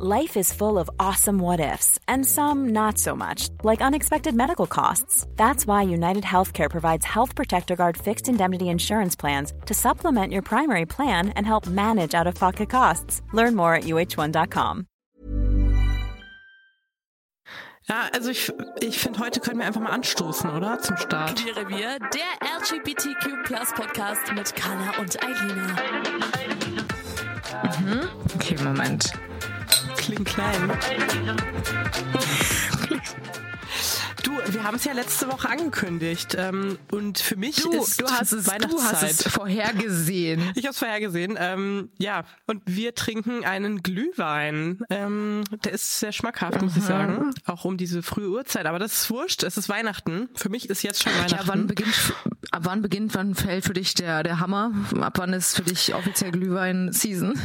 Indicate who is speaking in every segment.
Speaker 1: Life is full of awesome what ifs, and some not so much, like unexpected medical costs. That's why United Healthcare provides Health Protector Guard fixed indemnity insurance plans to supplement your primary plan and help manage out of pocket costs. Learn more at uh1.com.
Speaker 2: Ja, also ich, ich finde, heute können wir einfach mal anstoßen, oder? Zum Start.
Speaker 3: Queere Wir, der LGBTQ Plus Podcast mit Carla und Eilina.
Speaker 4: Mhm. Okay, Moment.
Speaker 2: Klingt klein. Du, wir haben es ja letzte Woche angekündigt ähm, und für mich
Speaker 4: Du,
Speaker 2: ist
Speaker 4: du hast es, du
Speaker 2: Weihnachtszeit.
Speaker 4: hast es vorhergesehen.
Speaker 2: Ich habe es vorhergesehen. Ähm, ja, und wir trinken einen Glühwein. Ähm, der ist sehr schmackhaft, muss ich sagen. Auch um diese frühe Uhrzeit. Aber das ist wurscht. Es ist Weihnachten. Für mich ist jetzt schon Weihnachten.
Speaker 4: Ja, wann beginnt, ab wann beginnt, wann fällt für dich der, der Hammer? Ab wann ist für dich offiziell Glühwein-Season?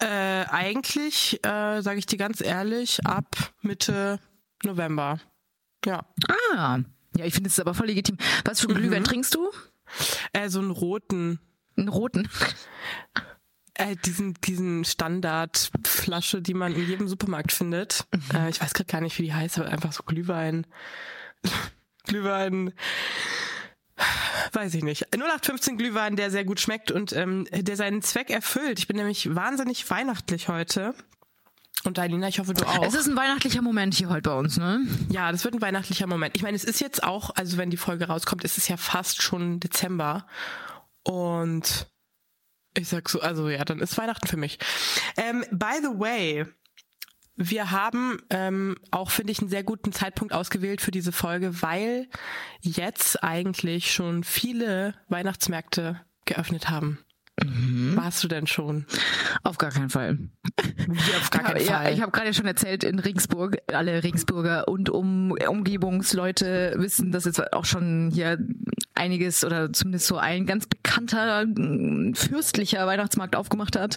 Speaker 2: Äh, eigentlich, äh, sage ich dir ganz ehrlich, ab Mitte November. Ja.
Speaker 4: Ah, ja, ich finde es aber voll legitim. Was für Glühwein trinkst du?
Speaker 2: Äh, so einen roten,
Speaker 4: Einen roten.
Speaker 2: äh, diesen, diesen Standardflasche, die man in jedem Supermarkt findet. Äh, ich weiß gerade gar nicht, wie die heißt, aber einfach so Glühwein. Glühwein. Weiß ich nicht. 0815 Glühwein, der sehr gut schmeckt und ähm, der seinen Zweck erfüllt. Ich bin nämlich wahnsinnig weihnachtlich heute. Und Alina, ich hoffe, du auch.
Speaker 4: Es ist ein weihnachtlicher Moment hier heute bei uns, ne?
Speaker 2: Ja, das wird ein weihnachtlicher Moment. Ich meine, es ist jetzt auch, also wenn die Folge rauskommt, ist es ja fast schon Dezember. Und ich sag so, also ja, dann ist Weihnachten für mich. Ähm, by the way, wir haben ähm, auch, finde ich, einen sehr guten Zeitpunkt ausgewählt für diese Folge, weil jetzt eigentlich schon viele Weihnachtsmärkte geöffnet haben. Warst du denn schon?
Speaker 4: Auf gar keinen Fall.
Speaker 2: Wie auf gar keinen
Speaker 4: ja,
Speaker 2: Fall.
Speaker 4: ich habe gerade schon erzählt, in Regensburg, alle Regensburger und um, Umgebungsleute wissen, dass jetzt auch schon hier einiges oder zumindest so ein ganz bekannter mm, fürstlicher Weihnachtsmarkt aufgemacht hat.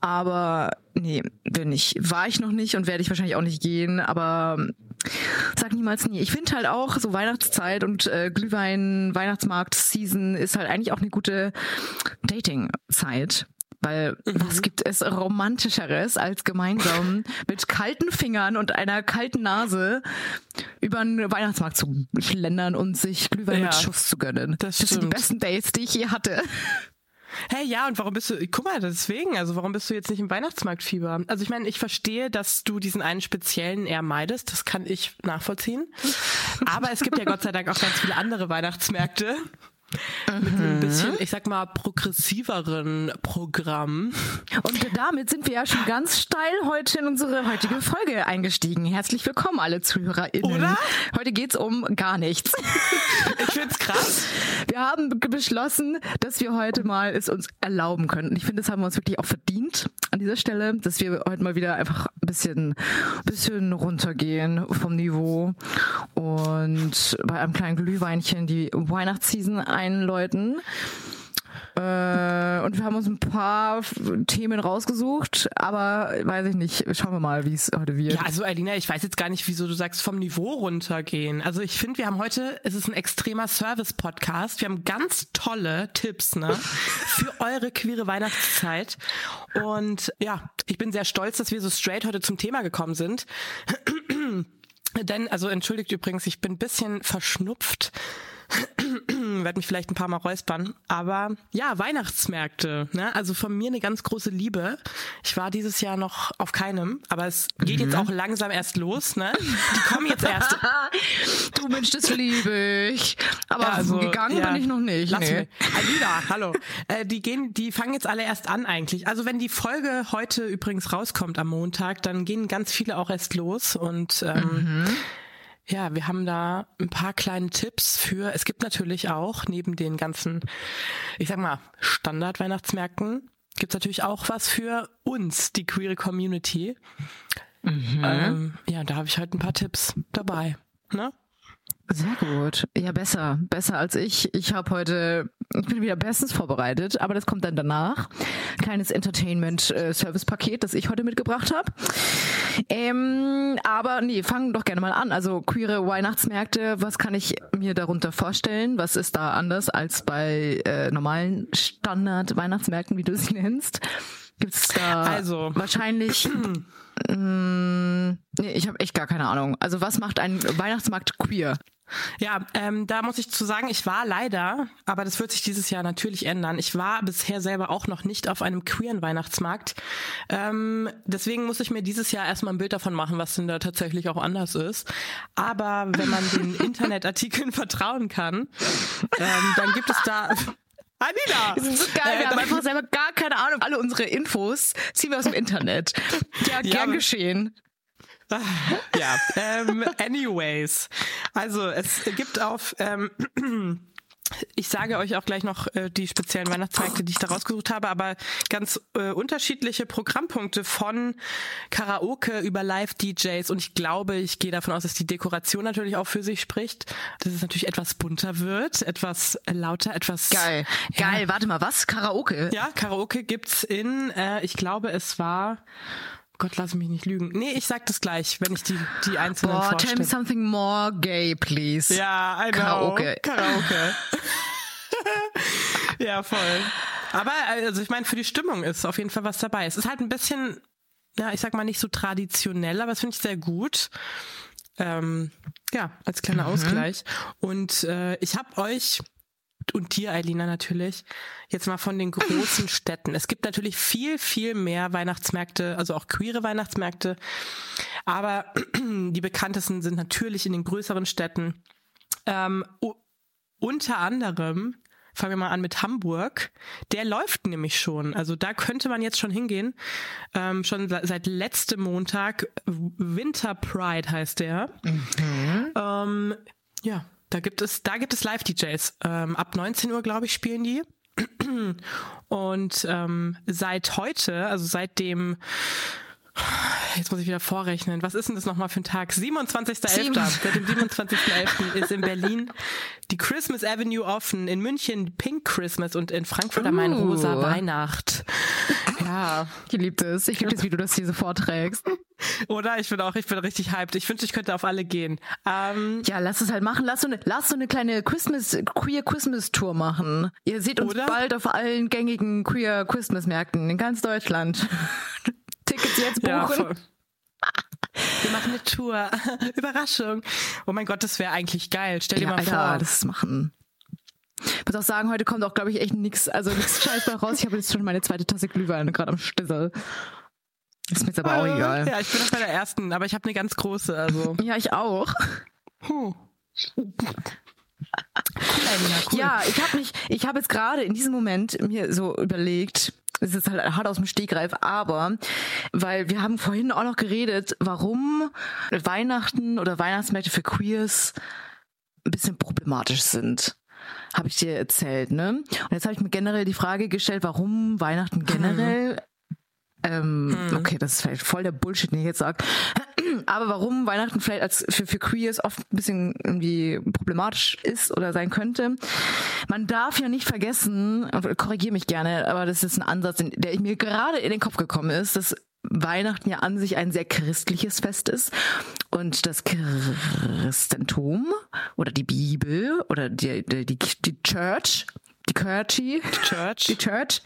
Speaker 4: Aber nee, bin ich. War ich noch nicht und werde ich wahrscheinlich auch nicht gehen, aber sag niemals nie. Ich finde halt auch so Weihnachtszeit und äh, Glühwein, Weihnachtsmarkt-Season ist halt eigentlich auch eine gute Dating-Zeit. Weil was gibt es romantischeres als gemeinsam mit kalten Fingern und einer kalten Nase über einen Weihnachtsmarkt zu schlendern und sich Glühwein
Speaker 2: Ja,
Speaker 4: mit Schuss zu gönnen.
Speaker 2: das
Speaker 4: sind die besten Dates, die ich je hatte.
Speaker 2: Hey, ja, und warum bist du, guck mal, deswegen, also warum bist du jetzt nicht im Weihnachtsmarktfieber? Also ich meine, ich verstehe, dass du diesen einen speziellen eher meidest, das kann ich nachvollziehen. Aber es gibt ja Gott sei Dank auch ganz viele andere Weihnachtsmärkte mit einem bisschen, ich sag mal, progressiveren Programm.
Speaker 4: Und damit sind wir ja schon ganz steil heute in unsere heutige Folge eingestiegen. Herzlich willkommen, alle ZuhörerInnen.
Speaker 2: Oder?
Speaker 4: Heute geht's um gar nichts.
Speaker 2: Ich find's krass.
Speaker 4: Wir haben be- beschlossen, dass wir heute mal es uns erlauben können. Und ich finde, das haben wir uns wirklich auch verdient an dieser Stelle, dass wir heute mal wieder einfach ein bisschen, bisschen runtergehen vom Niveau und bei einem kleinen Glühweinchen die Weihnachtsseason einläuten. Äh, und wir haben uns ein paar Themen rausgesucht, aber weiß ich nicht, schauen wir mal, wie es heute wird.
Speaker 2: Ja, also Alina, ich weiß jetzt gar nicht, wieso du sagst, vom Niveau runtergehen. Also ich finde, wir haben heute, es ist ein extremer Service-Podcast. Wir haben ganz tolle Tipps, ne? Für eure queere Weihnachtszeit. Und ja, ich bin sehr stolz, dass wir so straight heute zum Thema gekommen sind. Denn, also entschuldigt übrigens, ich bin ein bisschen verschnupft. Werde mich vielleicht ein paar Mal räuspern. Aber ja, Weihnachtsmärkte. Ne? Also von mir eine ganz große Liebe. Ich war dieses Jahr noch auf keinem, aber es geht jetzt auch langsam erst los. Ne? Die kommen jetzt erst.
Speaker 4: du Mensch, das liebe ich. Aber
Speaker 2: Ja, also,
Speaker 4: gegangen
Speaker 2: ja.
Speaker 4: bin ich noch nicht.
Speaker 2: Lass
Speaker 4: nee.
Speaker 2: mich. Alida, hallo. Äh, die gehen, die fangen jetzt alle erst an eigentlich. Also wenn die Folge heute übrigens rauskommt am Montag, dann gehen ganz viele auch erst los und ähm, ja, wir haben da ein paar kleine Tipps für. Es gibt natürlich auch neben den ganzen, ich sag mal Standard-Weihnachtsmärkten gibt's natürlich auch was für uns, die queere Community. Ähm, ja, da habe ich halt ein paar Tipps dabei. Ne?
Speaker 4: Sehr gut. Ja, besser. Besser als ich. Ich habe heute, ich bin wieder bestens vorbereitet, aber das kommt dann danach. Kleines Entertainment-Service-Paket, das ich heute mitgebracht habe. Ähm, aber nee, fangen doch gerne mal an. Also queere Weihnachtsmärkte, was kann ich mir darunter vorstellen? Was ist da anders als bei äh, normalen Standard-Weihnachtsmärkten, wie du sie nennst? Gibt es da
Speaker 2: Also.
Speaker 4: wahrscheinlich. mm, nee, ich habe echt gar keine Ahnung. Also was macht ein Weihnachtsmarkt queer?
Speaker 2: Ja, ähm, da muss ich zu sagen, ich war leider, aber das wird sich dieses Jahr natürlich ändern. Ich war bisher selber auch noch nicht auf einem queeren Weihnachtsmarkt. Ähm, deswegen muss ich mir dieses Jahr erstmal ein Bild davon machen, was denn da tatsächlich auch anders ist. Aber wenn man den Internetartikeln vertrauen kann, ähm, dann gibt es da. Anina!
Speaker 4: Das ist so geil.
Speaker 2: Äh,
Speaker 4: Wir haben einfach selber gar keine Ahnung. Alle unsere Infos ziehen wir aus dem Internet. Ja, gern
Speaker 2: aber-
Speaker 4: geschehen.
Speaker 2: Ja, ähm, anyways. Also es gibt auf, ähm, ich sage euch auch gleich noch äh, die speziellen Weihnachtsmärkte, die ich da rausgesucht habe, aber ganz äh, unterschiedliche Programmpunkte von Karaoke über Live-DJs und ich glaube, ich gehe davon aus, dass die Dekoration natürlich auch für sich spricht, dass es natürlich etwas bunter wird, etwas lauter, etwas
Speaker 4: Geil.
Speaker 2: Ja.
Speaker 4: Geil. Warte mal, was? Karaoke?
Speaker 2: ja, Karaoke gibt's in, äh, ich glaube, es war, Gott, lass mich nicht lügen. Nee, ich sag das gleich, wenn ich die, die einzelnen
Speaker 4: Boah, tell me
Speaker 2: vorstelle.
Speaker 4: something more gay, please.
Speaker 2: Ja, I know.
Speaker 4: Karaoke.
Speaker 2: Karaoke. ja, voll. Aber also ich meine, für die Stimmung ist auf jeden Fall was dabei. Es ist halt ein bisschen, ja, ich sag mal nicht so traditionell, aber das finde ich sehr gut. Ähm, ja, als kleiner Ausgleich. Und äh, ich habe euch und dir, Eilina, natürlich, jetzt mal von den großen Städten. Es gibt natürlich viel, viel mehr Weihnachtsmärkte, also auch queere Weihnachtsmärkte. Aber die bekanntesten sind natürlich in den größeren Städten. Ähm, unter anderem, fangen wir mal an mit Hamburg, der läuft nämlich schon. Also da könnte man jetzt schon hingehen. Ähm, schon se- seit letztem Montag. Winter Pride heißt der. Ähm, ja, da gibt es, da gibt es Live-DJs. Ähm, ab 19 Uhr, glaube ich, spielen die. Und ähm, seit heute, also seit dem Jetzt muss ich wieder vorrechnen. Was ist denn das nochmal für ein Tag? 27.11.
Speaker 4: Sieben.
Speaker 2: Seit dem 27.11. ist in Berlin die Christmas Avenue offen, in München Pink Christmas und in Frankfurt am Main
Speaker 4: Uh.
Speaker 2: Rosa Weihnacht. Ja,
Speaker 4: Ich liebe das. Ich liebe das, wie du das hier so vorträgst.
Speaker 2: oder? Ich bin auch, ich bin richtig hyped. Ich wünschte, ich könnte auf alle gehen. Ähm,
Speaker 4: Ja, lass es halt machen. Lass so eine, lass so eine kleine Christmas, queer Christmas Tour machen. Ihr seht uns
Speaker 2: Oder?
Speaker 4: bald auf allen gängigen queer Christmas Märkten in ganz Deutschland. Tickets jetzt buchen.
Speaker 2: Ja, voll. Wir machen eine Tour. Überraschung. Oh mein Gott, das wäre eigentlich geil. Stell dir
Speaker 4: ja,
Speaker 2: mal
Speaker 4: Alter,
Speaker 2: vor.
Speaker 4: das machen. Ich muss auch sagen, heute kommt auch, glaube ich, echt nix, also nix Scheiß bei raus. Ich habe jetzt schon meine zweite Tasse Glühwein gerade am Stissel. Ist mir jetzt aber auch egal.
Speaker 2: Ja, ich bin noch bei der ersten, aber ich habe eine ganz große. Also.
Speaker 4: Ja, ich auch.
Speaker 2: Huh. Cool.
Speaker 4: Ja, ich habe mich, ich habe jetzt gerade in diesem Moment mir so überlegt, es ist halt hart aus dem Stegreif, aber weil wir haben vorhin auch noch geredet, warum Weihnachten oder Weihnachtsmärkte für Queers ein bisschen problematisch sind. Habe ich dir erzählt, ne? Und jetzt habe ich mir generell die Frage gestellt, warum Weihnachten generell ähm, okay, das ist vielleicht voll der Bullshit, den ich jetzt sage. Aber warum Weihnachten vielleicht als für, für Queers oft ein bisschen irgendwie problematisch ist oder sein könnte. Man darf ja nicht vergessen, korrigiere mich gerne, aber das ist ein Ansatz, der mir gerade in den Kopf gekommen ist, dass Weihnachten ja an sich ein sehr christliches Fest ist und das Christentum oder die Bibel oder die, die, die, die Church, die Kirche,
Speaker 2: Church.
Speaker 4: die Church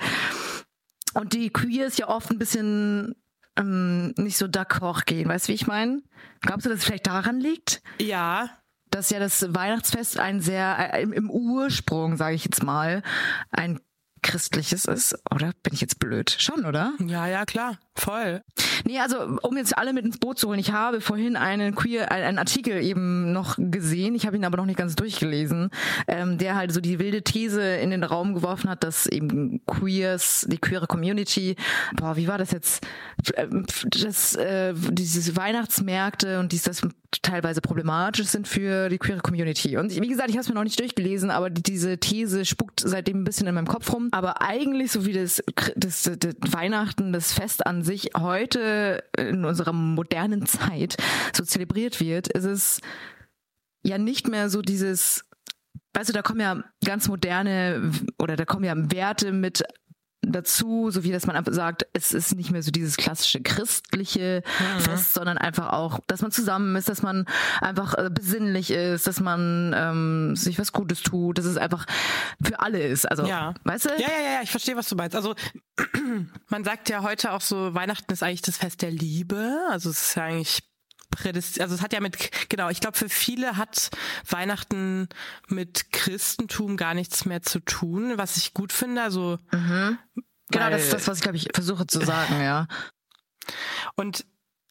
Speaker 4: und die Queers ja oft ein bisschen ähm, nicht so d'accord gehen. Weißt du, wie ich meine? Glaubst du, dass es vielleicht daran liegt?
Speaker 2: Ja,
Speaker 4: dass ja das Weihnachtsfest ein sehr äh, im Ursprung, sage ich jetzt mal, ein christliches ist, oder? Bin ich jetzt blöd? Schon, oder?
Speaker 2: ja, ja, klar. Voll.
Speaker 4: Nee, also um jetzt alle mit ins Boot zu holen, ich habe vorhin einen queer, einen einen Artikel eben noch gesehen, ich habe ihn aber noch nicht ganz durchgelesen, ähm, der halt so die wilde These in den Raum geworfen hat, dass eben Queers, die queere Community, boah, wie war das jetzt, Ähm, dass äh, diese Weihnachtsmärkte und dies das teilweise problematisch sind für die queere Community. Und wie gesagt, ich habe es mir noch nicht durchgelesen, aber die, diese These spuckt seitdem ein bisschen in meinem Kopf rum. Aber eigentlich, so wie das, das, das, das Weihnachten, das Fest an sich heute in unserer modernen Zeit so zelebriert wird, ist es ja nicht mehr so dieses, du, da kommen ja ganz moderne oder da kommen ja Werte mit dazu, so wie dass man einfach sagt, es ist nicht mehr so dieses klassische christliche mhm. Fest, sondern einfach auch, dass man zusammen ist, dass man einfach äh, besinnlich ist, dass man ähm, sich was Gutes tut, dass es einfach für alle ist. Also,
Speaker 2: ja.
Speaker 4: weißt du?
Speaker 2: Ja, ja, ja, ich verstehe, was du meinst. Also man sagt ja heute auch so, Weihnachten ist eigentlich das Fest der Liebe. Also es ist ja eigentlich prädestiniert, also es hat ja mit, genau, ich glaube, für viele hat Weihnachten mit Christentum gar nichts mehr zu tun, was ich gut finde. Also
Speaker 4: mhm. Genau, das ist das, was ich, glaube ich, versuche zu sagen, ja.
Speaker 2: Und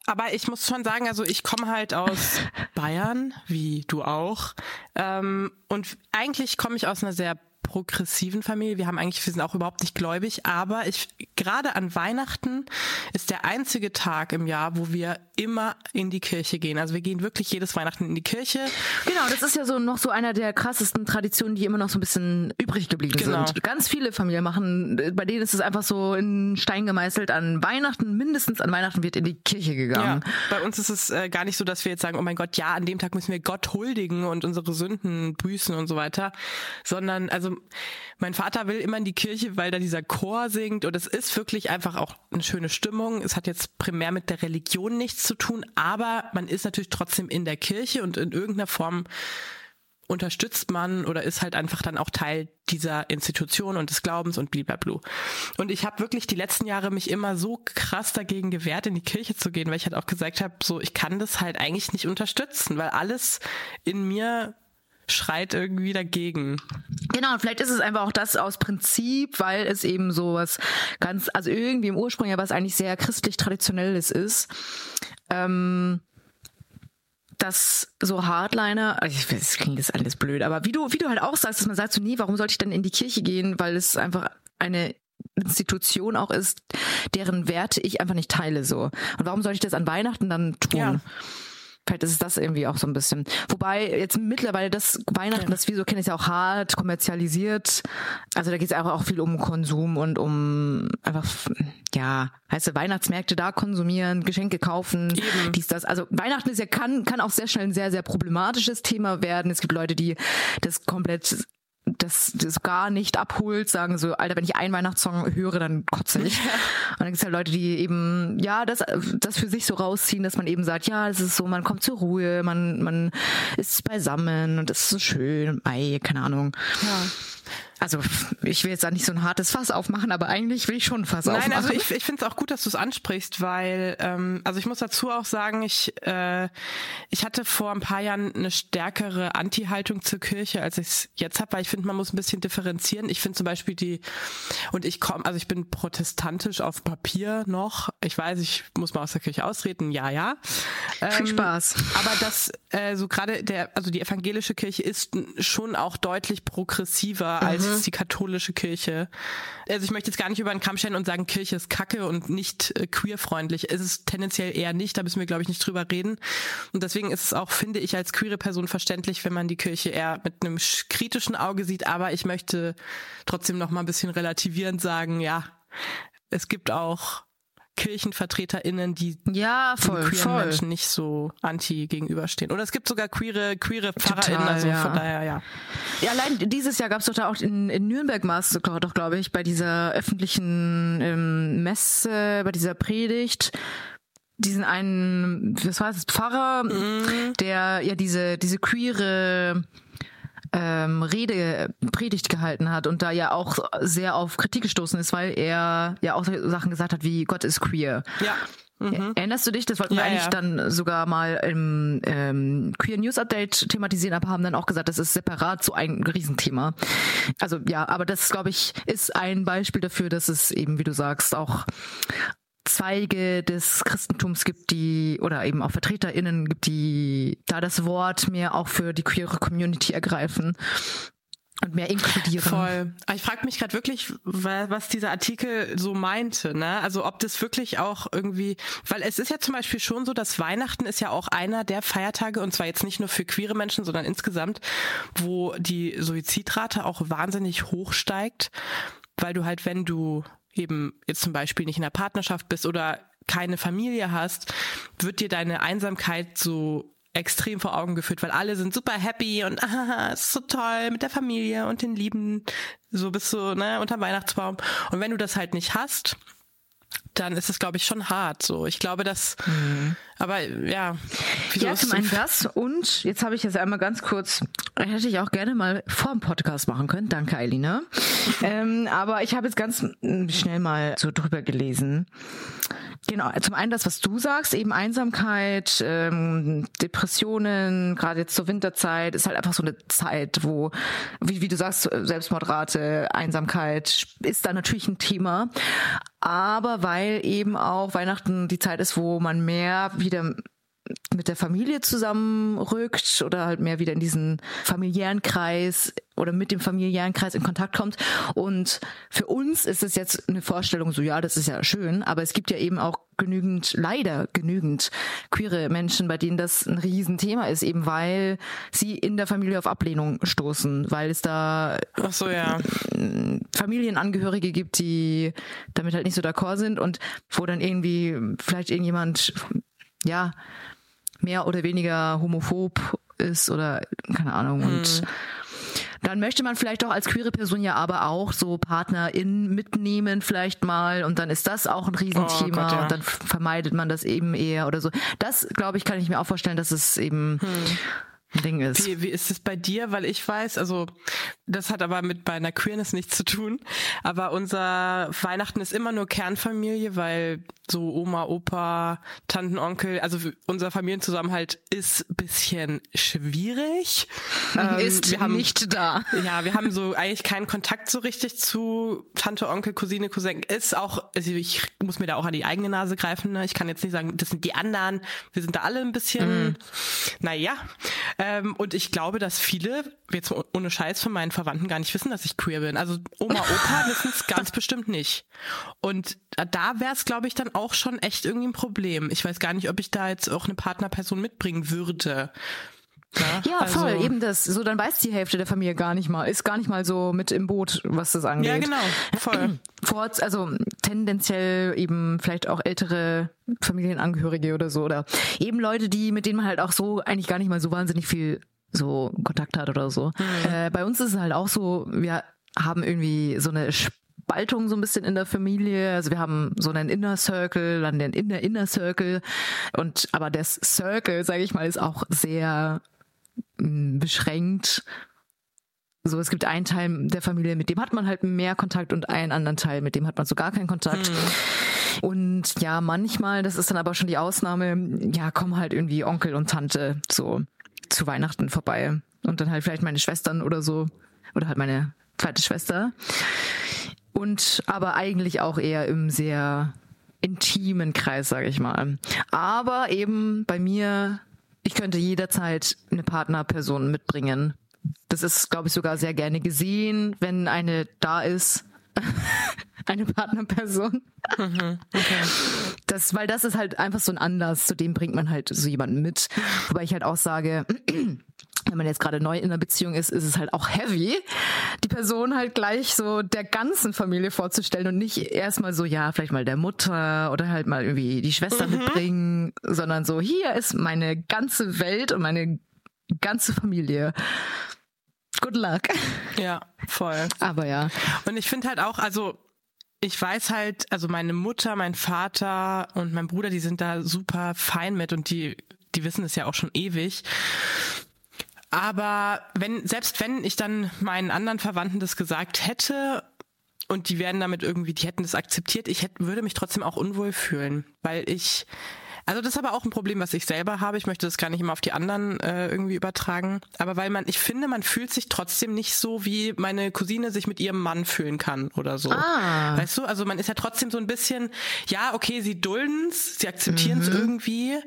Speaker 2: aber ich muss schon sagen, also ich komme halt aus Bayern, wie du auch. Ähm, und eigentlich komme ich aus einer sehr progressiven Familie. Wir haben eigentlich, wir sind auch überhaupt nicht gläubig, aber ich gerade an Weihnachten ist der einzige Tag im Jahr, wo wir immer in die Kirche gehen. Also wir gehen wirklich jedes Weihnachten in die Kirche.
Speaker 4: Genau, das ist ja so noch so einer der krassesten Traditionen, die immer noch so ein bisschen übrig geblieben genau. sind. Ganz viele Familien machen, bei denen ist es einfach so in Stein gemeißelt. An Weihnachten, mindestens an Weihnachten wird in die Kirche gegangen.
Speaker 2: Ja, bei uns ist es äh, gar nicht so, dass wir jetzt sagen, oh mein Gott, ja, an dem Tag müssen wir Gott huldigen und unsere Sünden büßen und so weiter, sondern also mein Vater will immer in die Kirche, weil da dieser Chor singt und es ist wirklich einfach auch eine schöne Stimmung. Es hat jetzt primär mit der Religion nichts zu tun, aber man ist natürlich trotzdem in der Kirche und in irgendeiner Form unterstützt man oder ist halt einfach dann auch Teil dieser Institution und des Glaubens und blablabla. Und ich habe wirklich die letzten Jahre mich immer so krass dagegen gewehrt, in die Kirche zu gehen, weil ich halt auch gesagt habe, so ich kann das halt eigentlich nicht unterstützen, weil alles in mir schreit irgendwie dagegen.
Speaker 4: Genau, und vielleicht ist es einfach auch das aus Prinzip, weil es eben so was ganz, also irgendwie im Ursprung ja was eigentlich sehr christlich traditionelles ist. Ähm, dass so Hardliner, also ich weiß, klingt jetzt alles blöd, aber wie du, wie du halt auch sagst, dass man sagt so, nie, warum sollte ich denn in die Kirche gehen, weil es einfach eine Institution auch ist, deren Werte ich einfach nicht teile so. Und warum soll ich das an Weihnachten dann tun? Ja. Vielleicht ist es das irgendwie auch so ein bisschen. Wobei jetzt mittlerweile das Weihnachten, das wir so kennen, ist ja auch hart kommerzialisiert. Also da geht es einfach auch viel um Konsum und um einfach, ja, heißt Weihnachtsmärkte da konsumieren, Geschenke kaufen, Eben. dies, das. Also Weihnachten ist ja, kann, kann auch sehr schnell ein sehr, sehr problematisches Thema werden. Es gibt Leute, die das komplett das, das gar nicht abholt, sagen so, Alter, wenn ich einen Weihnachtssong höre, dann kotze ich. Ja. Und dann gibt es halt Leute, die eben, ja, das, das für sich so rausziehen, dass man eben sagt, ja, es ist so, man kommt zur Ruhe, man, man ist beisammen und es ist so schön, ei, keine Ahnung. Ja also ich will jetzt da nicht so ein hartes Fass aufmachen, aber eigentlich will ich schon ein Fass
Speaker 2: Nein,
Speaker 4: aufmachen.
Speaker 2: Nein, also ich, ich finde es auch gut, dass du es ansprichst, weil ähm, also ich muss dazu auch sagen, ich äh, ich hatte vor ein paar Jahren eine stärkere Anti-Haltung zur Kirche, als ich es jetzt habe, weil ich finde, man muss ein bisschen differenzieren. Ich finde zum Beispiel die und ich komme, also ich bin protestantisch auf Papier noch. Ich weiß, ich muss mal aus der Kirche austreten, ja, ja.
Speaker 4: Ähm, Viel Spaß.
Speaker 2: Aber das äh, so gerade der, also die evangelische Kirche ist schon auch deutlich progressiver mhm. als mhm. die katholische Kirche. Also ich möchte jetzt gar nicht über den Kamm stellen und sagen, Kirche ist kacke und nicht äh, queerfreundlich. Es ist tendenziell eher nicht, da müssen wir, glaube ich, nicht drüber reden. Und deswegen ist es auch, finde ich, als queere Person verständlich, wenn man die Kirche eher mit einem kritischen Auge sieht. Aber ich möchte trotzdem noch mal ein bisschen relativierend sagen, ja, es gibt auch KirchenvertreterInnen, die
Speaker 4: ja, voll,
Speaker 2: queeren
Speaker 4: voll.
Speaker 2: Menschen nicht so anti gegenüberstehen. Oder es gibt sogar queere, queere PfarrerInnen, Total, also ja. von daher, ja.
Speaker 4: Ja, allein dieses Jahr gab es doch da auch in, in Nürnberg Maß, doch, glaube ich, bei dieser öffentlichen ähm, Messe, bei dieser Predigt, diesen einen, was war das, Pfarrer, mhm. der ja diese, diese queere ähm, Rede, Predigt gehalten hat und da ja auch sehr auf Kritik gestoßen ist, weil er ja auch Sachen gesagt hat wie Gott ist queer.
Speaker 2: Ja.
Speaker 4: Mhm. Erinnerst du dich? Das wollten ja, wir eigentlich ja. dann sogar mal im ähm, Queer News Update thematisieren, aber haben dann auch gesagt, das ist separat so ein Riesenthema. Also ja, aber das, glaube ich, ist ein Beispiel dafür, dass es eben, wie du sagst, auch Zweige des Christentums gibt, die oder eben auch VertreterInnen gibt, die da das Wort mehr auch für die queere Community ergreifen und mehr inkludieren.
Speaker 2: Voll. Ich frage mich gerade wirklich, was dieser Artikel so meinte. Ne? Also ob das wirklich auch irgendwie, weil es ist ja zum Beispiel schon so, dass Weihnachten ist ja auch einer der Feiertage und zwar jetzt nicht nur für queere Menschen, sondern insgesamt, wo die Suizidrate auch wahnsinnig hoch steigt, weil du halt, wenn du eben jetzt zum Beispiel nicht in einer Partnerschaft bist oder keine Familie hast, wird dir deine Einsamkeit so extrem vor Augen geführt, weil alle sind super happy und ah, ist so toll mit der Familie und den Lieben, so bist du, ne, unter Weihnachtsbaum. Und wenn du das halt nicht hast, dann ist es, glaube ich, schon hart. So, ich glaube, dass, mhm. aber ja.
Speaker 4: Ja, zum einen das und jetzt habe ich jetzt einmal ganz kurz, hätte ich auch gerne mal vor dem Podcast machen können. Danke, Eilina. ähm, aber ich habe jetzt ganz schnell mal so drüber gelesen. Genau, zum einen das, was du sagst, eben Einsamkeit, ähm, Depressionen, gerade jetzt zur Winterzeit, ist halt einfach so eine Zeit, wo, wie, wie du sagst, Selbstmordrate, Einsamkeit ist da natürlich ein Thema. Aber weil eben auch Weihnachten die Zeit ist, wo man mehr wieder mit der Familie zusammenrückt oder halt mehr wieder in diesen familiären Kreis oder mit dem familiären Kreis in Kontakt kommt. Und für uns ist es jetzt eine Vorstellung so, ja, das ist ja schön, aber es gibt ja eben auch genügend, leider genügend queere Menschen, bei denen das ein Riesenthema ist, eben weil sie in der Familie auf Ablehnung stoßen, weil es da
Speaker 2: so, ja.
Speaker 4: Familienangehörige gibt, die damit halt nicht so d'accord sind und wo dann irgendwie vielleicht irgendjemand, ja, mehr oder weniger homophob ist oder keine Ahnung hm. und dann möchte man vielleicht auch als queere Person ja aber auch so PartnerInnen mitnehmen vielleicht mal und dann ist das auch ein Riesenthema oh Gott, ja. und dann vermeidet man das eben eher oder so. Das, glaube ich, kann ich mir auch vorstellen, dass es eben hm. Ding ist.
Speaker 2: Wie, wie ist es bei dir? Weil ich weiß, also das hat aber mit meiner Queerness nichts zu tun. Aber unser Weihnachten ist immer nur Kernfamilie, weil so Oma, Opa, Tanten, Onkel, also unser Familienzusammenhalt ist bisschen schwierig.
Speaker 4: Ähm, ist wir haben, nicht da.
Speaker 2: Ja, wir haben so eigentlich keinen Kontakt so richtig zu Tante, Onkel, Cousine, Cousin. Ist auch, also ich muss mir da auch an die eigene Nase greifen. Ne? Ich kann jetzt nicht sagen, das sind die anderen. Wir sind da alle ein bisschen, mm. naja. Ähm, und ich glaube, dass viele, jetzt ohne Scheiß von meinen Verwandten gar nicht wissen, dass ich queer bin. Also Oma, Opa wissen es ganz bestimmt nicht. Und da wäre es, glaube ich, dann auch schon echt irgendwie ein Problem. Ich weiß gar nicht, ob ich da jetzt auch eine Partnerperson mitbringen würde.
Speaker 4: Ja, ja also, voll, eben das. So, dann weiß die Hälfte der Familie gar nicht mal, ist gar nicht mal so mit im Boot, was das angeht.
Speaker 2: Ja, genau, voll.
Speaker 4: Vor, also tendenziell eben vielleicht auch ältere Familienangehörige oder so oder eben Leute, die, mit denen man halt auch so eigentlich gar nicht mal so wahnsinnig viel so Kontakt hat oder so. Mhm. Äh, bei uns ist es halt auch so, wir haben irgendwie so eine Spaltung so ein bisschen in der Familie. Also wir haben so einen Inner Circle, dann den Inner Inner Circle und aber das Circle, sage ich mal, ist auch sehr mh, beschränkt. So, es gibt einen Teil der Familie, mit dem hat man halt mehr Kontakt und einen anderen Teil, mit dem hat man so gar keinen Kontakt. Mhm. Und ja, manchmal, das ist dann aber schon die Ausnahme, ja, kommen halt irgendwie Onkel und Tante so zu Weihnachten vorbei. Und dann halt vielleicht meine Schwestern oder so. Oder halt meine zweite Schwester und aber eigentlich auch eher im sehr intimen Kreis, sage ich mal. Aber eben bei mir, ich könnte jederzeit eine Partnerperson mitbringen. Das ist, glaube ich, sogar sehr gerne gesehen, wenn eine da ist. eine Partnerperson. Mhm, okay. Das, weil das ist halt einfach so ein Anlass, zu dem bringt man halt so jemanden mit. Wobei ich halt auch sage, wenn man jetzt gerade neu in einer Beziehung ist, ist es halt auch heavy, die Person halt gleich so der ganzen Familie vorzustellen und nicht erstmal so, ja, vielleicht mal der Mutter oder halt mal irgendwie die Schwester mhm. mitbringen, sondern so, hier ist meine ganze Welt und meine ganze Familie. Good luck.
Speaker 2: Ja, voll.
Speaker 4: Aber ja.
Speaker 2: Und ich finde halt auch, also ich weiß halt, also meine Mutter, mein Vater und mein Bruder, die sind da super fein mit und die, die wissen es ja auch schon ewig. Aber wenn, selbst wenn ich dann meinen anderen Verwandten das gesagt hätte und die werden damit irgendwie, die hätten das akzeptiert, ich hätte, würde mich trotzdem auch unwohl fühlen, weil ich, also das ist aber auch ein Problem, was ich selber habe. Ich möchte das gar nicht immer auf die anderen äh, irgendwie übertragen. Aber weil man, ich finde, man fühlt sich trotzdem nicht so, wie meine Cousine sich mit ihrem Mann fühlen kann oder so. Ah. Weißt du? Also man ist ja trotzdem so ein bisschen, ja, okay, sie dulden's, sie akzeptieren es mhm. irgendwie.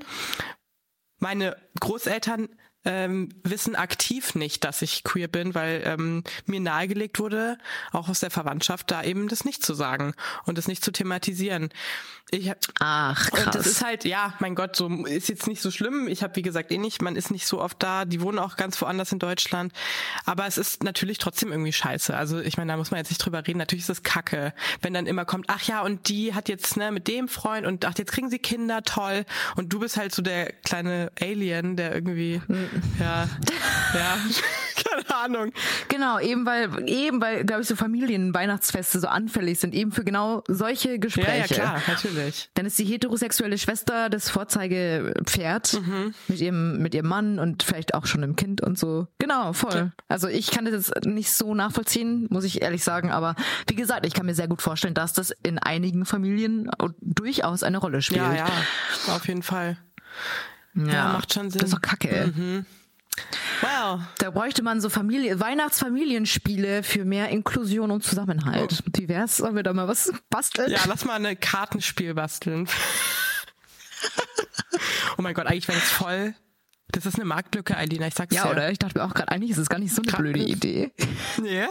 Speaker 2: Meine Großeltern ähm, wissen aktiv nicht, dass ich queer bin, weil ähm, mir nahegelegt wurde, auch aus der Verwandtschaft, da eben das nicht zu sagen und das nicht zu thematisieren. Ich hab,
Speaker 4: Ach, krass.
Speaker 2: und das ist halt, ja, mein Gott, so ist jetzt nicht so schlimm. Ich habe, wie gesagt, eh nicht, man ist nicht so oft da. Die wohnen auch ganz woanders in Deutschland. Aber es ist natürlich trotzdem irgendwie scheiße. Also ich meine, da muss man jetzt nicht drüber reden. Natürlich ist es kacke, wenn dann immer kommt, ach ja, und die hat jetzt ne mit dem Freund und ach, jetzt kriegen sie Kinder, toll. Und du bist halt so der kleine Alien, der irgendwie, ja, ja, keine Ahnung.
Speaker 4: Genau, eben weil, eben weil, glaube ich, so Familienweihnachtsfeste so anfällig sind, eben für genau solche Gespräche.
Speaker 2: Ja, ja, klar, natürlich.
Speaker 4: Dann ist die heterosexuelle Schwester das Vorzeigepferd
Speaker 2: Mhm.
Speaker 4: mit ihrem mit ihrem Mann und vielleicht auch schon einem Kind und so. Genau, voll. Also ich kann das jetzt nicht so nachvollziehen, muss ich ehrlich sagen, aber wie gesagt, ich kann mir sehr gut vorstellen, dass das in einigen Familien durchaus eine Rolle spielt.
Speaker 2: Ja, ja, auf jeden Fall. Ja, macht schon Sinn. Mhm.
Speaker 4: Das ist doch kacke.
Speaker 2: Wow.
Speaker 4: Da bräuchte man so Familie, Weihnachtsfamilienspiele für mehr Inklusion und Zusammenhalt. Wie wär's? Sollen wir da mal was basteln?
Speaker 2: Ja, lass mal eine Kartenspiel basteln. oh mein Gott, eigentlich wäre das voll. Das ist eine Marktlücke, Alina, ich sag's
Speaker 4: Ja,
Speaker 2: dir.
Speaker 4: oder? Ich dachte mir auch gerade, eigentlich ist es gar nicht so eine blöde Idee.
Speaker 2: Nee? Nicht.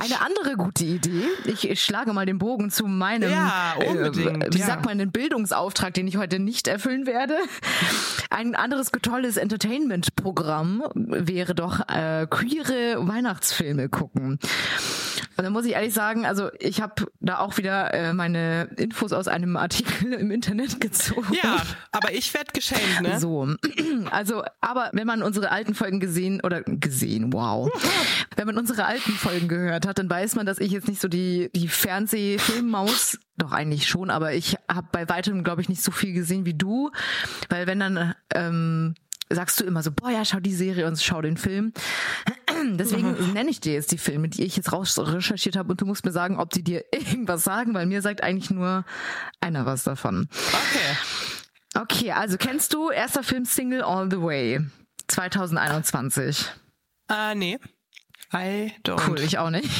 Speaker 4: Eine andere gute Idee. Ich, ich schlage mal den Bogen zu meinem,
Speaker 2: Ja, unbedingt,
Speaker 4: äh, wie
Speaker 2: ja.
Speaker 4: sagt man, den Bildungsauftrag, den ich heute nicht erfüllen werde. Ein anderes tolles Entertainment-Programm wäre doch äh, queere Weihnachtsfilme gucken. Und da muss ich ehrlich sagen, also ich habe da auch wieder äh, meine Infos aus einem Artikel im Internet gezogen.
Speaker 2: ja, aber ich werd geschämt, ne?
Speaker 4: So, also, aber wenn man unsere alten Folgen gesehen oder gesehen, wow, wenn man unsere alten Folgen gehört hat, dann weiß man, dass ich jetzt nicht so die die Fernsehfilmmaus, doch eigentlich schon, aber ich habe bei weitem, glaube ich, nicht so viel gesehen wie du, weil wenn dann ähm, sagst du immer so, boah, ja, schau die Serie und schau den Film. Deswegen nenne ich dir jetzt die Filme, die ich jetzt raus recherchiert habe und du musst mir sagen, ob die dir irgendwas sagen, weil mir sagt eigentlich nur einer was davon.
Speaker 2: Okay.
Speaker 4: Okay, also kennst du erster Film Single All the Way 2021?
Speaker 2: Äh, nee. I don't.
Speaker 4: Cool, ich auch nicht.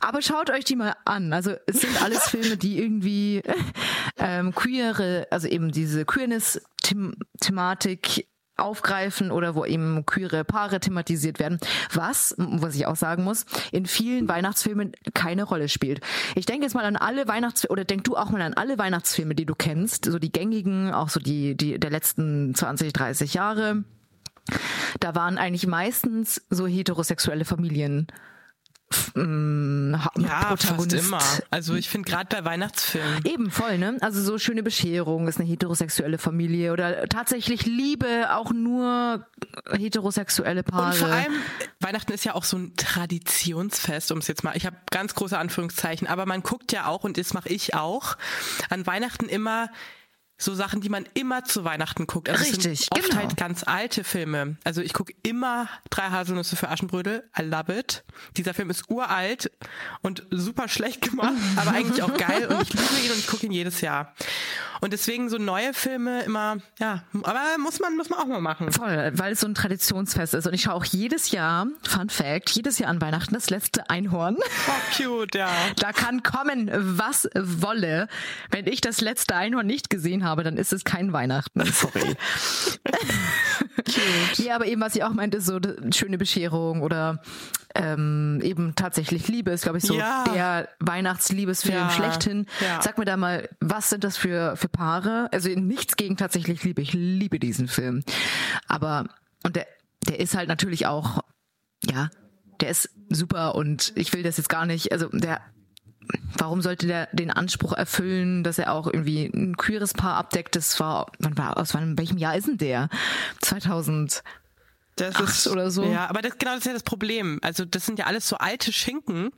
Speaker 4: Aber schaut euch die mal an. Also es sind alles Filme, die irgendwie ähm, queere, also eben diese Queerness-Thematik aufgreifen oder wo eben queere Paare thematisiert werden, was, was ich auch sagen muss, in vielen Weihnachtsfilmen keine Rolle spielt. Ich denke jetzt mal an alle Weihnachtsfilme, oder denk du auch mal an alle Weihnachtsfilme, die du kennst, so die gängigen, auch so die, die der letzten 20, 30 Jahre. Da waren eigentlich meistens so heterosexuelle Familien Ha-
Speaker 2: Ja, fast immer. Also ich finde gerade bei Weihnachtsfilmen.
Speaker 4: Eben voll, ne? Also so schöne Bescherung ist eine heterosexuelle Familie oder tatsächlich Liebe auch nur heterosexuelle Paare.
Speaker 2: Und vor allem, Weihnachten ist ja auch so ein Traditionsfest, um es jetzt mal, ich habe ganz große Anführungszeichen, aber man guckt ja auch, und das mache ich auch, an Weihnachten immer so Sachen, die man immer zu Weihnachten guckt. Also es
Speaker 4: Richtig,
Speaker 2: oft
Speaker 4: genau.
Speaker 2: halt ganz alte Filme. Also ich gucke immer drei Haselnüsse für Aschenbrödel. I love it. Dieser Film ist uralt und super schlecht gemacht, aber eigentlich auch geil und ich liebe ihn und ich gucke ihn jedes Jahr. Und deswegen so neue Filme immer, ja, aber muss man, muss man auch mal machen.
Speaker 4: Voll, weil es so ein Traditionsfest ist. Und ich schaue auch jedes Jahr, Fun Fact, jedes Jahr an Weihnachten das letzte Einhorn.
Speaker 2: Oh, cute, ja.
Speaker 4: Da kann kommen, was wolle. Wenn ich das letzte Einhorn nicht gesehen habe, dann ist es kein Weihnachten. Sorry. ja, aber eben, was ich auch meinte, so schöne Bescherung oder ähm, eben tatsächlich Liebe ist, glaube ich, so
Speaker 2: Ja.
Speaker 4: der Weihnachtsliebesfilm
Speaker 2: Ja.
Speaker 4: schlechthin.
Speaker 2: Ja.
Speaker 4: Sag mir da mal, was sind das für, für Paare? Also nichts gegen tatsächlich Liebe. Ich liebe diesen Film. Aber, und der, der ist halt natürlich auch, ja, der ist super und ich will das jetzt gar nicht, also der warum sollte der den Anspruch erfüllen, dass er auch irgendwie ein queeres Paar abdeckt? Das war, wann war, aus wann, welchem Jahr ist denn der? 2000.
Speaker 2: Das
Speaker 4: Acht oder so.
Speaker 2: Ja, aber das, genau das ist ja das Problem. Also das sind ja alles so alte Schinken.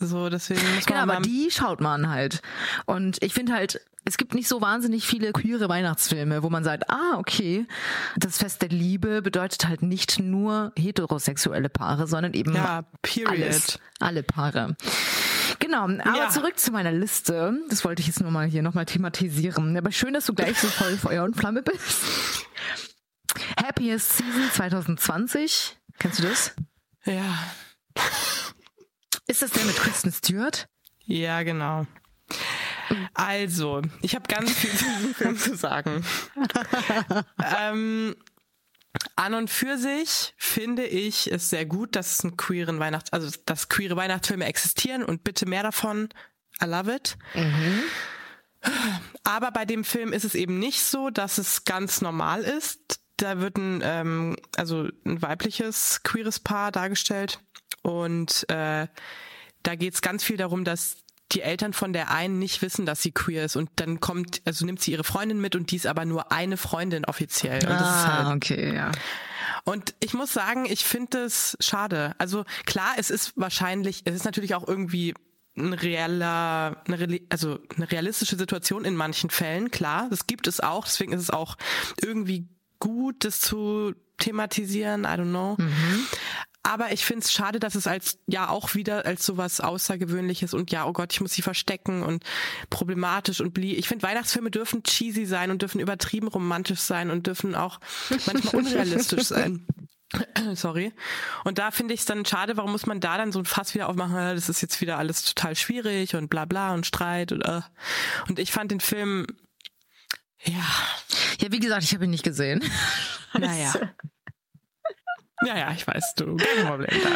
Speaker 2: So, deswegen muss
Speaker 4: Genau,
Speaker 2: man
Speaker 4: aber
Speaker 2: mal,
Speaker 4: die schaut man halt. Und ich finde halt, es gibt nicht so wahnsinnig viele queere Weihnachtsfilme, wo man sagt, ah, okay, das Fest der Liebe bedeutet halt nicht nur heterosexuelle Paare, sondern eben
Speaker 2: Ja, period.
Speaker 4: alles, alle Paare. Genau, aber
Speaker 2: Ja.
Speaker 4: zurück zu meiner Liste. Das wollte ich jetzt nur mal hier nochmal thematisieren. Aber schön, dass du gleich so voll Feuer und Flamme bist. Happiest Season 2020. Kennst du das?
Speaker 2: Ja.
Speaker 4: Ist das der mit Kristen Stewart?
Speaker 2: Ja, genau. Also, ich habe ganz viel zu sagen. ähm, an und für sich finde ich es sehr gut, dass es einen queeren Weihnachts, also dass queere Weihnachtsfilme existieren und bitte mehr davon. I love it. Aber bei dem Film ist es eben nicht so, dass es ganz normal ist. Da wird ein, ähm, also ein weibliches queeres Paar dargestellt und äh, da geht es ganz viel darum, dass die Eltern von der einen nicht wissen, dass sie queer ist und dann kommt, also nimmt sie ihre Freundin mit und die ist aber nur eine Freundin offiziell.
Speaker 4: Ah,
Speaker 2: halt,
Speaker 4: okay, ja.
Speaker 2: und ich muss sagen, ich finde es schade. Also klar, es ist wahrscheinlich, es ist natürlich auch irgendwie ein reeller, eine, also eine realistische Situation in manchen Fällen, klar, das gibt es auch, deswegen ist es auch irgendwie gut, das zu thematisieren, I don't know. Aber ich finde es schade, dass es als ja auch wieder als sowas Außergewöhnliches und ja, oh Gott, ich muss sie verstecken und problematisch und blie. Ich finde, Weihnachtsfilme dürfen cheesy sein und dürfen übertrieben romantisch sein und dürfen auch manchmal unrealistisch sein. Sorry. Und da finde ich es dann schade, warum muss man da dann so ein Fass wieder aufmachen, das ist jetzt wieder alles total schwierig und bla bla und Streit und äh. Und ich fand den Film, ja,
Speaker 4: Ja, wie gesagt, ich habe ihn nicht gesehen.
Speaker 2: naja. Ja, ja, ich weiß, du, kein Problem. Da.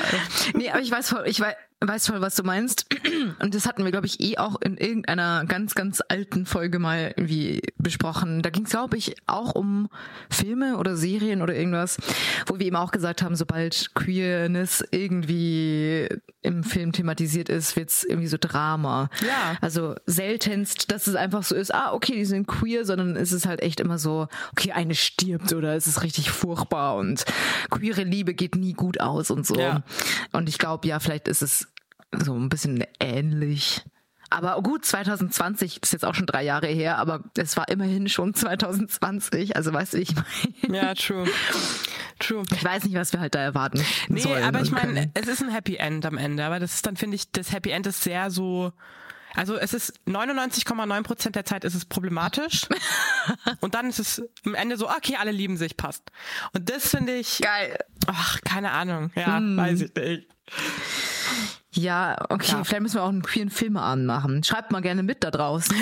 Speaker 4: Nee, aber ich weiß voll, ich weiß, weiß voll, was du meinst. Und das hatten wir, glaube ich, eh auch in irgendeiner ganz, ganz alten Folge mal irgendwie besprochen. Da ging es, glaube ich, auch um Filme oder Serien oder irgendwas, wo wir eben auch gesagt haben, sobald Queerness irgendwie im Film thematisiert ist, wird's irgendwie so Drama.
Speaker 2: Ja.
Speaker 4: Also seltenst, dass es einfach so ist, ah, okay, die sind queer, sondern es ist halt echt immer so, okay, eine stirbt oder es ist richtig furchtbar und queere Liebe geht nie gut aus und so.
Speaker 2: Ja.
Speaker 4: Und ich glaube, ja, vielleicht ist es so ein bisschen ähnlich. Aber gut, 2020 ist jetzt auch schon drei Jahre her, aber es war immerhin schon 2020. Also weißt du, ich meine.
Speaker 2: Ja, true. True.
Speaker 4: Ich weiß nicht, was wir halt da erwarten.
Speaker 2: Nee,
Speaker 4: sollen
Speaker 2: aber ich meine, es ist ein Happy End am Ende, aber das ist dann, finde ich, das Happy End ist sehr so. Also es ist 99,9 Prozent der Zeit ist es problematisch und dann ist es am Ende so, okay, alle lieben sich, passt. Und das finde ich,
Speaker 4: geil.
Speaker 2: ach, keine Ahnung, ja,
Speaker 4: Hm.
Speaker 2: weiß ich nicht.
Speaker 4: Ja, okay,
Speaker 2: Ja.
Speaker 4: vielleicht müssen wir auch einen queeren Film anmachen. Schreibt mal gerne mit da draußen.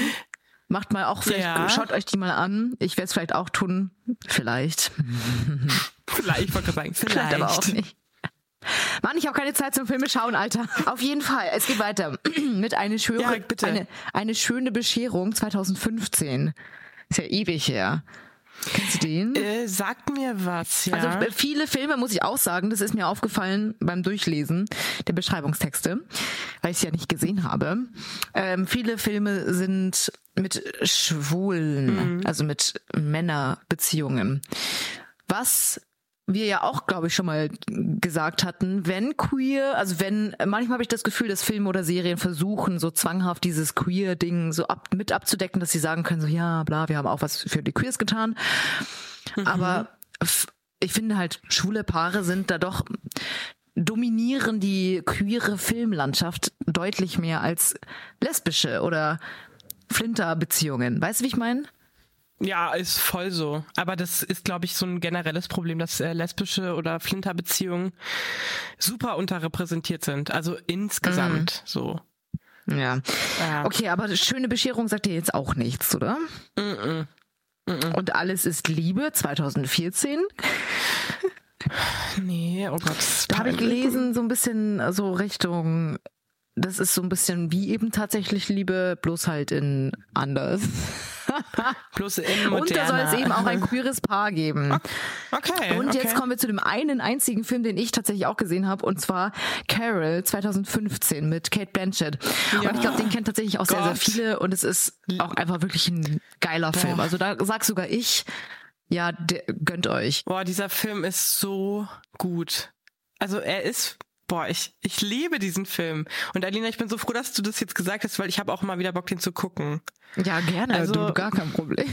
Speaker 4: Macht mal auch, vielleicht
Speaker 2: Ja.
Speaker 4: schaut euch die mal an. Ich werde es vielleicht auch tun. Vielleicht.
Speaker 2: Vielleicht, ich wollte sagen, vielleicht.
Speaker 4: Vielleicht aber auch nicht. Mann, ich habe keine Zeit zum Filme schauen, Alter. Auf jeden Fall, es geht weiter mit eine schöne,
Speaker 2: Ja,
Speaker 4: eine, eine schöne Bescherung 2015. Ist ja ewig her. Kennst du den?
Speaker 2: Äh, sagt mir was, ja.
Speaker 4: Also äh, viele Filme, muss ich auch sagen, das ist mir aufgefallen beim Durchlesen der Beschreibungstexte, weil ich es ja nicht gesehen habe. Ähm, viele Filme sind mit Schwulen, also mit Männerbeziehungen. Was wir ja auch, glaube ich, schon mal gesagt hatten, wenn queer, also wenn, manchmal habe ich das Gefühl, dass Filme oder Serien versuchen, so zwanghaft dieses Queer-Ding so ab, mit abzudecken, dass sie sagen können, so ja, bla, wir haben auch was für die Queers getan. Aber f- ich finde halt, schwule Paare sind da doch dominieren die queere Filmlandschaft deutlich mehr als lesbische oder Flinter-Beziehungen. Weißt du, wie ich meine?
Speaker 2: Ja, ist voll so. Aber das ist, glaube ich, so ein generelles Problem, dass äh, lesbische oder Flinterbeziehungen super unterrepräsentiert sind. Also insgesamt so.
Speaker 4: Ja.
Speaker 2: Ja.
Speaker 4: Okay, aber schöne Bescherung sagt dir jetzt auch nichts, oder? Und alles ist Liebe 2014.
Speaker 2: Nee, oh Gott.
Speaker 4: Da habe ich gelesen, so ein bisschen so Richtung, das ist so ein bisschen wie eben tatsächlich Liebe, bloß halt in anders.
Speaker 2: Bloß in
Speaker 4: Und da soll es eben auch ein queeres Paar geben.
Speaker 2: Okay.
Speaker 4: Und
Speaker 2: okay.
Speaker 4: jetzt kommen wir zu dem einen einzigen Film, den ich tatsächlich auch gesehen habe, und zwar Carol 2015 mit Kate Blanchett.
Speaker 2: Ja.
Speaker 4: Und ich glaube, den kennen tatsächlich auch sehr, sehr
Speaker 2: Gott.
Speaker 4: viele und es ist auch einfach wirklich ein geiler Film. Also da sag sogar ich, ja, gönnt euch.
Speaker 2: Boah, dieser Film ist so gut. Also er ist, boah, ich, ich liebe diesen Film. Und Alina, ich bin so froh, dass du das jetzt gesagt hast, weil ich habe auch mal wieder Bock, den zu gucken.
Speaker 4: Ja, gerne,
Speaker 2: Also-
Speaker 4: du, gar kein Problem.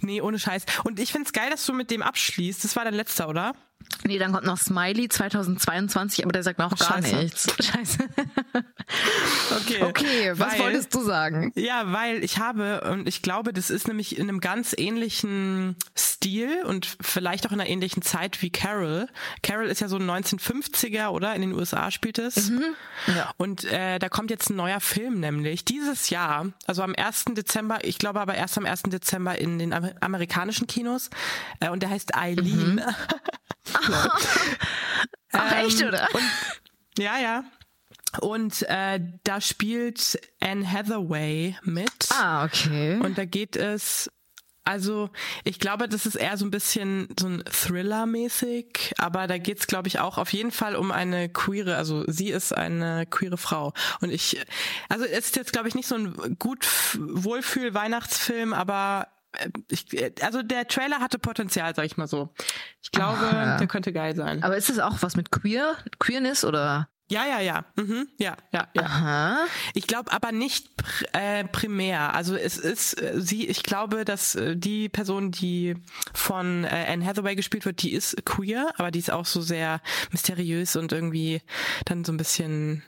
Speaker 2: Nee, ohne Scheiß. Und ich find's geil, dass du mit dem abschließt. Das war dein letzter, oder?
Speaker 4: Nee, dann kommt noch Smiley 2022, aber der sagt mir auch gar
Speaker 2: Scheiße.
Speaker 4: nichts. Scheiße.
Speaker 2: Okay.
Speaker 4: Okay, was
Speaker 2: Weil-
Speaker 4: wolltest du sagen?
Speaker 2: Ja, weil ich habe, und ich glaube, das ist nämlich in einem ganz ähnlichen Stil und vielleicht auch in einer ähnlichen Zeit wie Carol. Carol ist ja so ein 1950er, oder? In den USA spielt es.
Speaker 4: Mhm. Ja.
Speaker 2: Und äh, da kommt jetzt ein neuer Film, nämlich dieses Jahr, also am 1. Dezember, ich glaube aber erst am 1. Dezember in den Amer amerikanischen Kinos. Äh, und der heißt Eileen.
Speaker 4: Mhm. Ach, echt,
Speaker 2: Ähm,
Speaker 4: oder?
Speaker 2: Und, ja, ja. Und äh, da spielt Anne Hathaway mit.
Speaker 4: Ah, okay.
Speaker 2: Und da geht es, also ich glaube, das ist eher so ein bisschen so ein Thriller-mäßig, aber da geht es, glaube ich, auch auf jeden Fall um eine queere, also sie ist eine queere Frau. Und ich, also es ist jetzt, glaube ich, nicht so ein gut Wohlfühl-Weihnachtsfilm, aber ich, also der Trailer hatte Potenzial, sag ich mal so. Ich glaube,
Speaker 4: Aha.
Speaker 2: der könnte geil sein.
Speaker 4: Aber ist es auch was mit Queer, Queerness oder?
Speaker 2: Ja, ja, ja. Mhm. Ja, ja, ja.
Speaker 4: Aha.
Speaker 2: Ich glaube aber nicht pr äh, primär. Also es ist äh, sie, ich glaube, dass äh, die Person, die von äh, Anne Hathaway gespielt wird, die ist queer, aber die ist auch so sehr mysteriös und irgendwie dann so ein bisschen,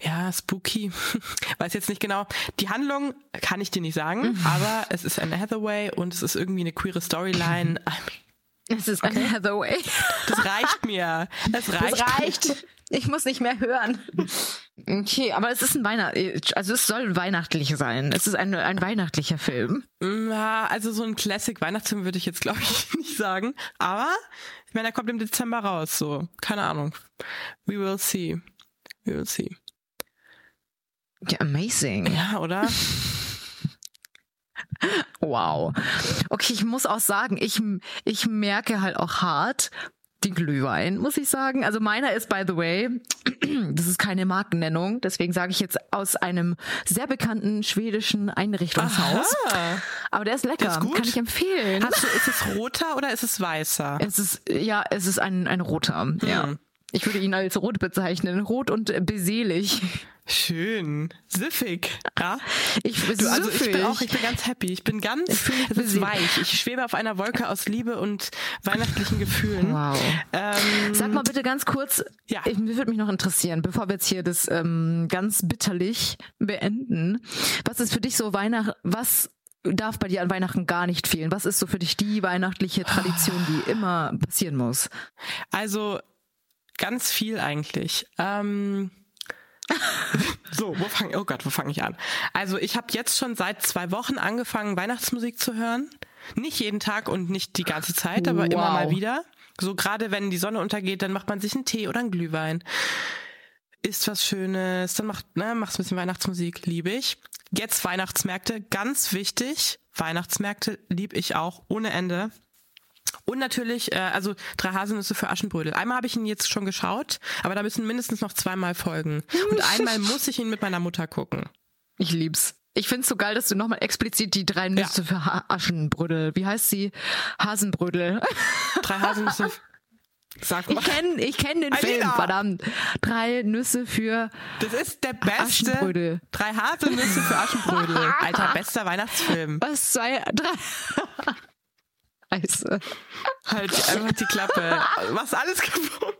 Speaker 2: ja, spooky. Weiß jetzt nicht genau. Die Handlung kann ich dir nicht sagen, aber es ist Anne Hathaway und es ist irgendwie eine queere Storyline.
Speaker 4: Es ist Anne Hathaway.
Speaker 2: Das reicht mir. Das reicht.
Speaker 4: Das reicht. Ich muss nicht mehr hören. Okay, aber es ist ein Weihnacht, also es soll weihnachtlich sein. Es ist ein, ein weihnachtlicher Film.
Speaker 2: Ja, also so ein Classic-Weihnachtsfilm würde ich jetzt, glaube ich, nicht sagen. Aber ich meine, er kommt im Dezember raus, so. Keine Ahnung. We will see. We will see.
Speaker 4: Ja, amazing.
Speaker 2: Ja, oder?
Speaker 4: Wow. Okay, ich muss auch sagen, ich, ich merke halt auch hart den Glühwein, muss ich sagen. Also meiner ist, by the way, das ist keine Markennennung, deswegen sage ich jetzt aus einem sehr bekannten schwedischen Einrichtungshaus.
Speaker 2: Aha.
Speaker 4: Aber der ist lecker,
Speaker 2: Der ist gut?
Speaker 4: kann ich empfehlen.
Speaker 2: Hast du, ist es roter oder ist es weißer?
Speaker 4: Es ist, ja, es ist ein, ein roter, ja. Ich würde ihn als rot bezeichnen. Rot und beselig.
Speaker 2: Schön. Siffig. Ja.
Speaker 4: Ich,
Speaker 2: Du, also ich bin
Speaker 4: süffig.
Speaker 2: auch, ich bin ganz happy. Ich bin ganz,
Speaker 4: Ich besiegt.
Speaker 2: weich. Ich schwebe auf einer Wolke aus Liebe und weihnachtlichen Gefühlen.
Speaker 4: Wow.
Speaker 2: Ähm,
Speaker 4: Sag mal bitte ganz kurz,
Speaker 2: Ja.
Speaker 4: ich, mich würde mich noch interessieren, bevor wir jetzt hier das ähm, ganz bitterlich beenden. Was ist für dich so Weihnacht, was darf bei dir an Weihnachten gar nicht fehlen? Was ist so für dich die weihnachtliche Tradition, die immer passieren muss?
Speaker 2: Also ganz viel eigentlich. Ähm, so, wo fange oh Gott, wo fange ich an? Also ich habe jetzt schon seit zwei Wochen angefangen, Weihnachtsmusik zu hören. Nicht jeden Tag und nicht die ganze Zeit, aber immer
Speaker 4: Wow.
Speaker 2: mal wieder. So gerade wenn die Sonne untergeht, dann macht man sich einen Tee oder einen Glühwein. Isst was Schönes, dann macht, ne, machst ein bisschen Weihnachtsmusik, liebe ich. Jetzt Weihnachtsmärkte, ganz wichtig. Weihnachtsmärkte lieb ich auch ohne Ende. Und natürlich, äh, also drei Haselnüsse für Aschenbrödel. Einmal habe ich ihn jetzt schon geschaut, aber da müssen mindestens noch zweimal folgen. Und einmal muss ich ihn mit meiner Mutter gucken.
Speaker 4: Ich lieb's. Ich find's so geil, dass du nochmal explizit die drei Nüsse für ha Aschenbrödel, wie heißt sie? Hasenbrödel.
Speaker 2: Drei Haselnüsse. Sag mal.
Speaker 4: Ich kenn, ich kenn den
Speaker 2: Alina!
Speaker 4: Film, verdammt. Drei Nüsse für
Speaker 2: Das ist der beste.
Speaker 4: Aschenbrödel.
Speaker 2: Drei Haselnüsse für Aschenbrödel. Alter, bester Weihnachtsfilm.
Speaker 4: was zwei, drei. Scheiße.
Speaker 2: Halt einfach die Klappe. Was alles kaputt.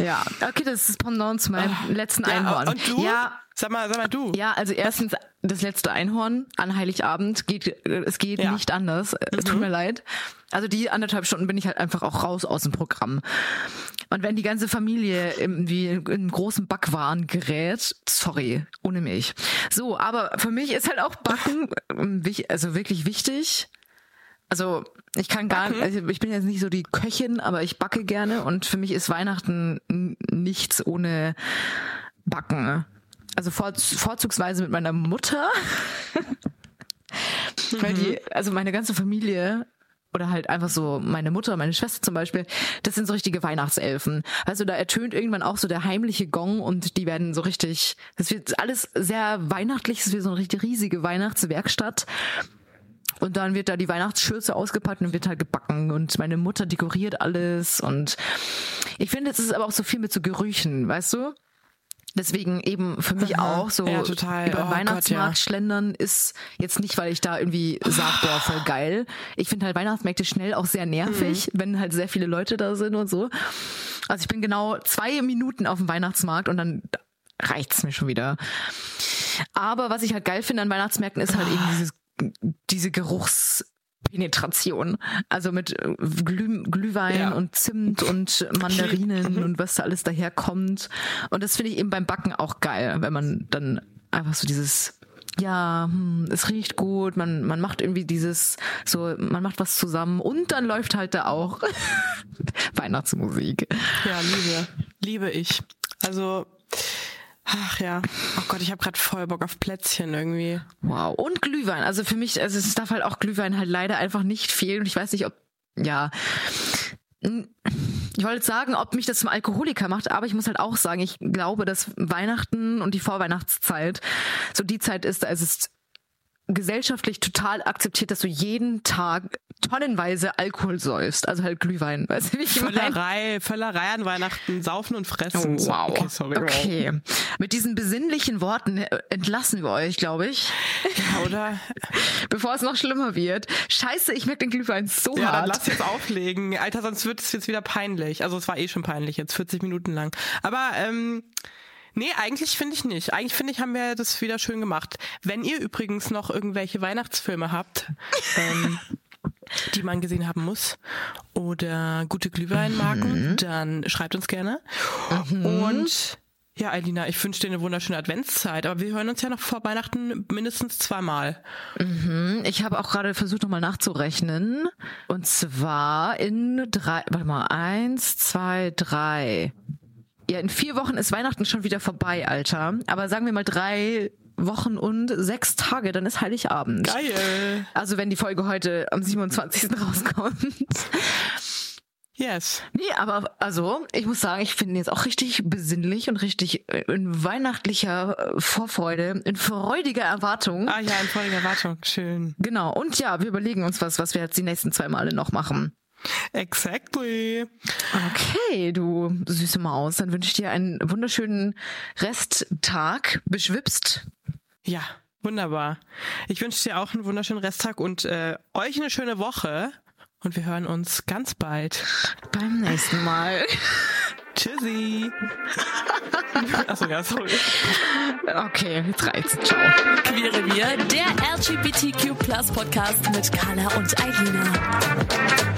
Speaker 4: Ja, okay, das ist Pendant zu meinem letzten
Speaker 2: Ja,
Speaker 4: Einhorn.
Speaker 2: und du?
Speaker 4: Ja,
Speaker 2: Sag mal, sag mal du.
Speaker 4: ja, also erstens das letzte Einhorn an Heiligabend geht, äh, es geht
Speaker 2: Ja. Mhm.
Speaker 4: nicht anders. Es tut mir leid. Also die anderthalb Stunden bin ich halt einfach auch raus aus dem Programm. Und wenn die ganze Familie irgendwie in einen großen Backwaren gerät, sorry, ohne mich. So, aber für mich ist halt auch Backen wich- also wirklich wichtig. Also ich kann gar nicht, also ich bin jetzt nicht so die Köchin, aber ich backe gerne und für mich ist Weihnachten nichts ohne Backen. Also vor, vorzugsweise mit meiner Mutter, weil die, also meine ganze Familie oder halt einfach so meine Mutter, meine Schwester zum Beispiel, das sind so richtige Weihnachtselfen. Also da ertönt irgendwann auch so der heimliche Gong und die werden so richtig, das wird alles sehr weihnachtlich, es wird so eine richtig riesige Weihnachtswerkstatt. Und dann wird da die Weihnachtsschürze ausgepackt und wird halt gebacken und meine Mutter dekoriert alles und ich finde, es ist aber auch so viel mit so Gerüchen, weißt du? Deswegen eben für mich auch so
Speaker 2: Ja, total.
Speaker 4: über
Speaker 2: Oh
Speaker 4: den
Speaker 2: Gott,
Speaker 4: Weihnachtsmarkt
Speaker 2: ja.
Speaker 4: schlendern ist jetzt nicht, weil ich da irgendwie sag, boah, voll geil. Ich finde halt Weihnachtsmärkte schnell auch sehr nervig,
Speaker 2: Mhm.
Speaker 4: wenn halt sehr viele Leute da sind und so. Also ich bin genau zwei Minuten auf dem Weihnachtsmarkt und dann reicht's mir schon wieder. Aber was ich halt geil finde an Weihnachtsmärkten ist halt eben dieses, diese Geruchs Penetration. Also mit äh, Glüh Glühwein
Speaker 2: Ja.
Speaker 4: und Zimt und Mandarinen und was da alles daherkommt. Und das finde ich eben beim Backen auch geil, wenn man dann einfach so dieses ja, hm, es riecht gut, man, man macht irgendwie dieses, so, man macht was zusammen und dann läuft halt da auch Weihnachtsmusik.
Speaker 2: Ja, liebe. Liebe ich. Also, ach ja. Oh Gott, ich habe gerade voll Bock auf Plätzchen irgendwie.
Speaker 4: Wow. Und Glühwein. Also für mich, also es darf halt auch Glühwein halt leider einfach nicht fehlen. Und ich weiß nicht, ob, ja. Ich wollte sagen, ob mich das zum Alkoholiker macht, aber ich muss halt auch sagen, ich glaube, dass Weihnachten und die Vorweihnachtszeit so die Zeit ist, als es gesellschaftlich total akzeptiert, dass du jeden Tag tonnenweise Alkohol säufst. Also halt Glühwein. Weißt du, wie ich meine?
Speaker 2: Völlerei, Völlerei an Weihnachten, saufen und fressen.
Speaker 4: Oh, wow.
Speaker 2: Okay, sorry.
Speaker 4: Okay. Mit diesen besinnlichen Worten äh, entlassen wir euch, glaube ich.
Speaker 2: Ja, oder?
Speaker 4: Bevor es noch schlimmer wird. Scheiße, ich merke den Glühwein so
Speaker 2: Ja, dann
Speaker 4: hart.
Speaker 2: lass jetzt auflegen. Alter, sonst wird es jetzt wieder peinlich. Also es war eh schon peinlich, jetzt 40 Minuten lang. Aber ähm, nee, eigentlich finde ich nicht. Eigentlich finde ich, haben wir das wieder schön gemacht. Wenn ihr übrigens noch irgendwelche Weihnachtsfilme habt, ähm, die man gesehen haben muss oder gute Glühweinmarken, dann schreibt uns gerne. Und ja, Alina, ich wünsche dir eine wunderschöne Adventszeit, aber wir hören uns ja noch vor Weihnachten mindestens zweimal.
Speaker 4: Ich habe auch gerade versucht, nochmal nachzurechnen. Und zwar in drei, warte mal, eins, zwei, drei. Ja, in vier Wochen ist Weihnachten schon wieder vorbei, Alter. Aber sagen wir mal drei Wochen und sechs Tage, dann ist Heiligabend.
Speaker 2: Geil.
Speaker 4: Also wenn die Folge heute am 27. rauskommt.
Speaker 2: Yes.
Speaker 4: Nee, aber also, ich muss sagen, ich finde ihn jetzt auch richtig besinnlich und richtig in weihnachtlicher äh, Vorfreude, in freudiger Erwartung.
Speaker 2: Ah ja, in völliger Erwartung. Schön.
Speaker 4: Genau. Und ja, wir überlegen uns was, was wir jetzt die nächsten zwei Male noch machen.
Speaker 2: Exactly.
Speaker 4: Okay, du süße Maus, dann wünsche ich dir einen wunderschönen Resttag. Beschwipst.
Speaker 2: Ja, wunderbar. Ich wünsche dir auch einen wunderschönen Resttag und äh, euch eine schöne Woche. Und wir hören uns ganz bald.
Speaker 4: Beim nächsten Mal.
Speaker 2: Tschüssi. Achso, ja, sorry.
Speaker 4: Okay, jetzt reicht's. Ciao.
Speaker 3: Queere wir, der LGBTQ Podcast mit Carla und Eilina.